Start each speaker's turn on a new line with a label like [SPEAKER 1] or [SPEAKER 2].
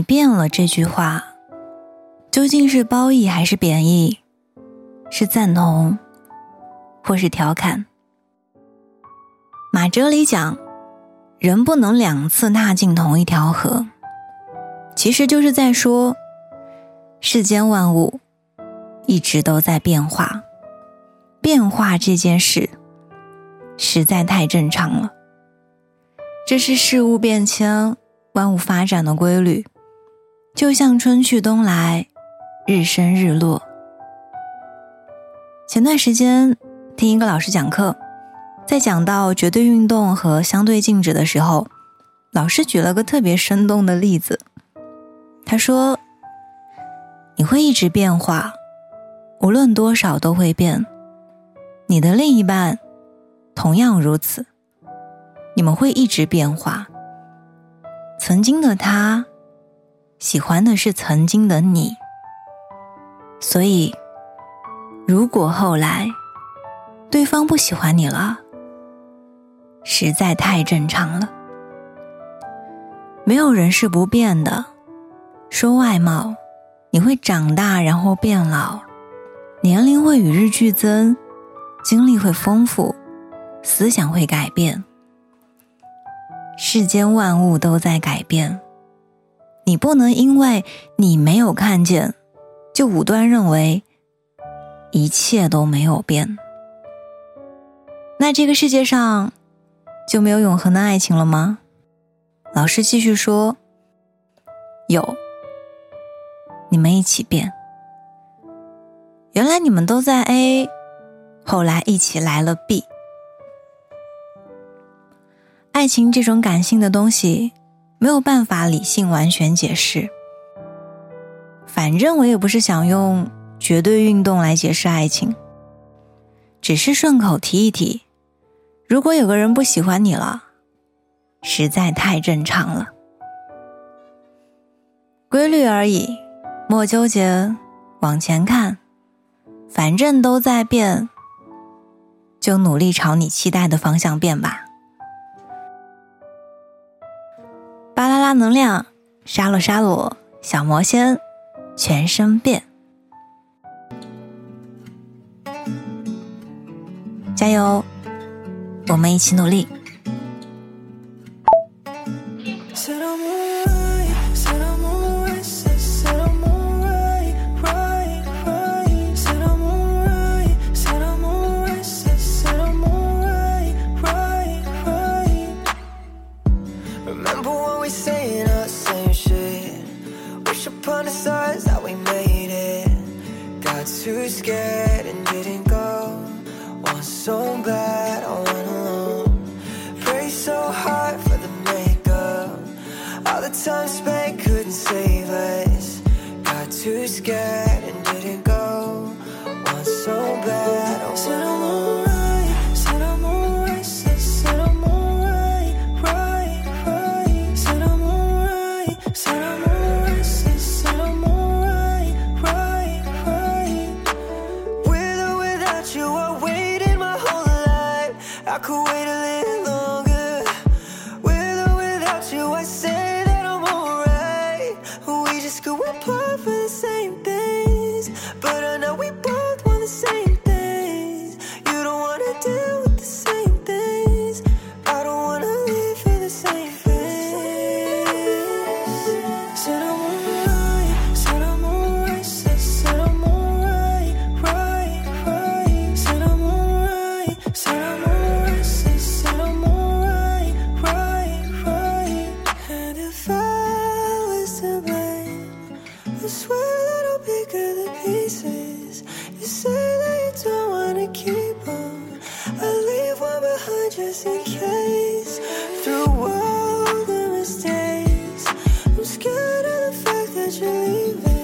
[SPEAKER 1] 你变了这句话，究竟是褒义还是贬义？是赞同，或是调侃？马哲里讲，人不能两次踏进同一条河，其实就是在说，世间万物一直都在变化，变化这件事实在太正常了。这是事物变迁、万物发展的规律，就像春去冬来，日升日落。前段时间听一个老师讲课，在讲到绝对运动和相对静止的时候，老师举了个特别生动的例子。他说：“你会一直变化，无论多少都会变。你的另一半同样如此，你们会一直变化。曾经的他喜欢的是曾经的你，所以。”如果后来对方不喜欢你了，实在太正常了。没有人是不变的。说外貌，你会长大，然后变老，年龄会与日俱增，经历会丰富，思想会改变。世间万物都在改变，你不能因为你没有看见，就武断认为。一切都没有变，那这个世界上就没有永恒的爱情了吗？老师继续说：“有，你们一起变。原来你们都在 A，后来一起来了 B。爱情这种感性的东西，没有办法理性完全解释。反正我也不是想用。”绝对运动来解释爱情，只是顺口提一提。如果有个人不喜欢你了，实在太正常了，规律而已，莫纠结，往前看，反正都在变，就努力朝你期待的方向变吧。拉能量，沙洛沙洛，小魔仙，全身变。加油，我们一起努力。
[SPEAKER 2] So bad all alone. Pray so hard for the makeup. All the time spent couldn't save us. Got too scared could wait a little longer. With or without you, I say that I'm alright. We just go apart that you're leaving.